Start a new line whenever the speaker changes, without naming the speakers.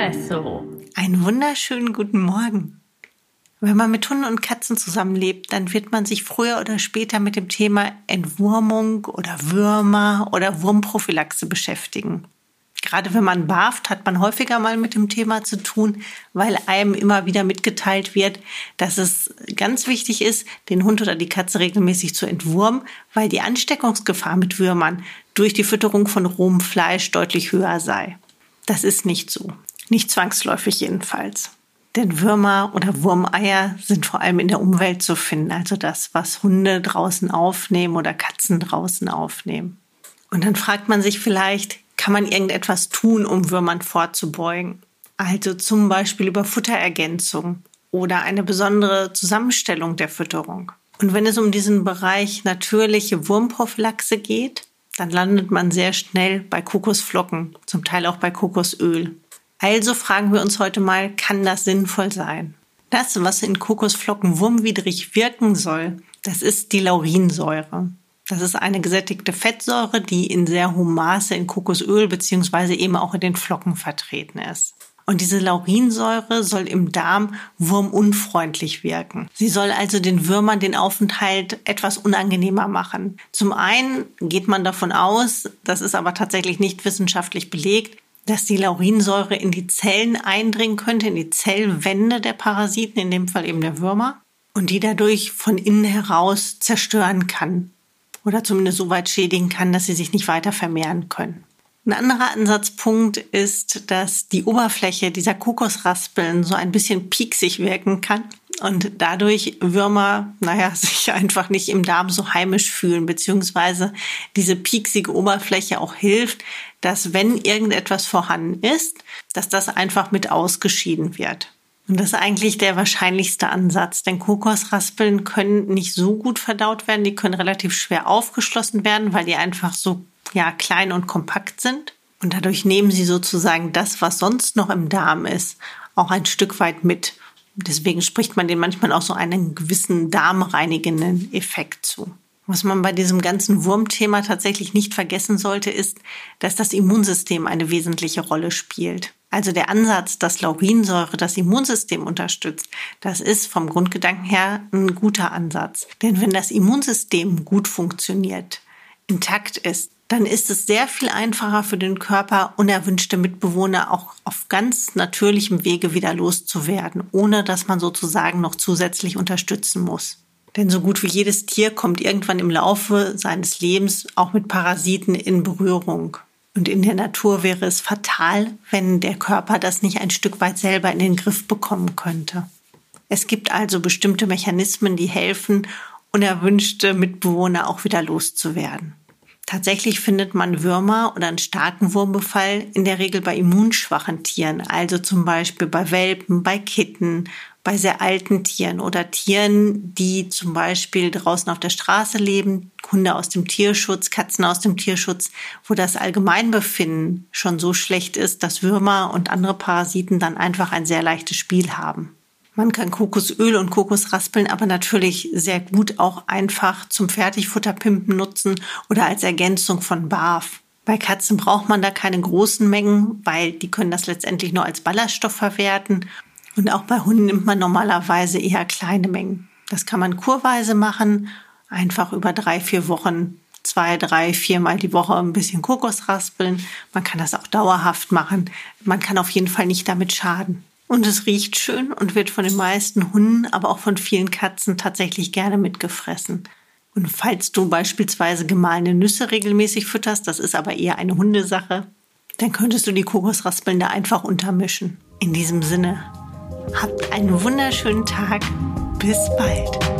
Espresso.
Einen wunderschönen guten Morgen. Wenn man mit Hunden und Katzen zusammenlebt, dann wird man sich früher oder später mit dem Thema Entwurmung oder Würmer oder Wurmprophylaxe beschäftigen. Gerade wenn man barft, hat man häufiger mal mit dem Thema zu tun, weil einem immer wieder mitgeteilt wird, dass es ganz wichtig ist, den Hund oder die Katze regelmäßig zu entwurmen, weil die Ansteckungsgefahr mit Würmern durch die Fütterung von rohem Fleisch deutlich höher sei. Das ist nicht so. Nicht zwangsläufig jedenfalls. Denn Würmer oder Wurmeier sind vor allem in der Umwelt zu finden, also das, was Hunde draußen aufnehmen oder Katzen draußen aufnehmen. Und dann fragt man sich vielleicht, kann man irgendetwas tun, um Würmern vorzubeugen. Also zum Beispiel über Futterergänzung oder eine besondere Zusammenstellung der Fütterung. Und wenn es um diesen Bereich natürliche Wurmprophylaxe geht, dann landet man sehr schnell bei Kokosflocken, zum Teil auch bei Kokosöl. Also fragen wir uns heute mal, kann das sinnvoll sein? Das, was in Kokosflocken wurmwidrig wirken soll, das ist die Laurinsäure. Das ist eine gesättigte Fettsäure, die in sehr hohem Maße in Kokosöl beziehungsweise eben auch in den Flocken vertreten ist. Und diese Laurinsäure soll im Darm wurmunfreundlich wirken. Sie soll also den Würmern den Aufenthalt etwas unangenehmer machen. Zum einen geht man davon aus, das ist aber tatsächlich nicht wissenschaftlich belegt, dass die Laurinsäure in die Zellen eindringen könnte, in die Zellwände der Parasiten, in dem Fall eben der Würmer, und die dadurch von innen heraus zerstören kann oder zumindest so weit schädigen kann, dass sie sich nicht weiter vermehren können. Ein anderer Ansatzpunkt ist, dass die Oberfläche dieser Kokosraspeln so ein bisschen pieksig wirken kann und dadurch Würmer, naja, sich einfach nicht im Darm so heimisch fühlen, beziehungsweise diese pieksige Oberfläche auch hilft, dass wenn irgendetwas vorhanden ist, dass das einfach mit ausgeschieden wird. Und das ist eigentlich der wahrscheinlichste Ansatz, denn Kokosraspeln können nicht so gut verdaut werden, die können relativ schwer aufgeschlossen werden, weil die einfach so ja klein und kompakt sind und dadurch nehmen sie sozusagen das, was sonst noch im Darm ist, auch ein Stück weit mit. Deswegen spricht man den manchmal auch so einen gewissen darmreinigenden Effekt zu. Was man bei diesem ganzen Wurmthema tatsächlich nicht vergessen sollte, ist, dass das Immunsystem eine wesentliche Rolle spielt. Also der Ansatz, dass Laurinsäure das Immunsystem unterstützt, das ist vom Grundgedanken her ein guter Ansatz. Denn wenn das Immunsystem gut funktioniert, intakt ist, dann ist es sehr viel einfacher für den Körper, unerwünschte Mitbewohner auch auf ganz natürlichem Wege wieder loszuwerden, ohne dass man sozusagen noch zusätzlich unterstützen muss. Denn so gut wie jedes Tier kommt irgendwann im Laufe seines Lebens auch mit Parasiten in Berührung. Und in der Natur wäre es fatal, wenn der Körper das nicht ein Stück weit selber in den Griff bekommen könnte. Es gibt also bestimmte Mechanismen, die helfen, unerwünschte Mitbewohner auch wieder loszuwerden. Tatsächlich findet man Würmer oder einen starken Wurmbefall in der Regel bei immunschwachen Tieren, also zum Beispiel bei Welpen, bei Kitten, bei sehr alten Tieren oder Tieren, die zum Beispiel draußen auf der Straße leben, Hunde aus dem Tierschutz, Katzen aus dem Tierschutz, wo das Allgemeinbefinden schon so schlecht ist, dass Würmer und andere Parasiten dann einfach ein sehr leichtes Spiel haben. Man kann Kokosöl und Kokosraspeln aber natürlich sehr gut auch einfach zum Fertigfutterpimpen nutzen oder als Ergänzung von Barf. Bei Katzen braucht man da keine großen Mengen, weil die können das letztendlich nur als Ballaststoff verwerten und auch bei Hunden nimmt man normalerweise eher kleine Mengen. Das kann man kurweise machen, einfach über drei, vier Wochen, zwei, drei, viermal die Woche ein bisschen Kokos raspeln. Man kann das auch dauerhaft machen. Man kann auf jeden Fall nicht damit schaden. Und es riecht schön und wird von den meisten Hunden, aber auch von vielen Katzen tatsächlich gerne mitgefressen. Und falls du beispielsweise gemahlene Nüsse regelmäßig fütterst, das ist aber eher eine Hundesache, dann könntest du die Kokosraspeln da einfach untermischen. In diesem Sinne, Habt einen wunderschönen Tag. Bis bald.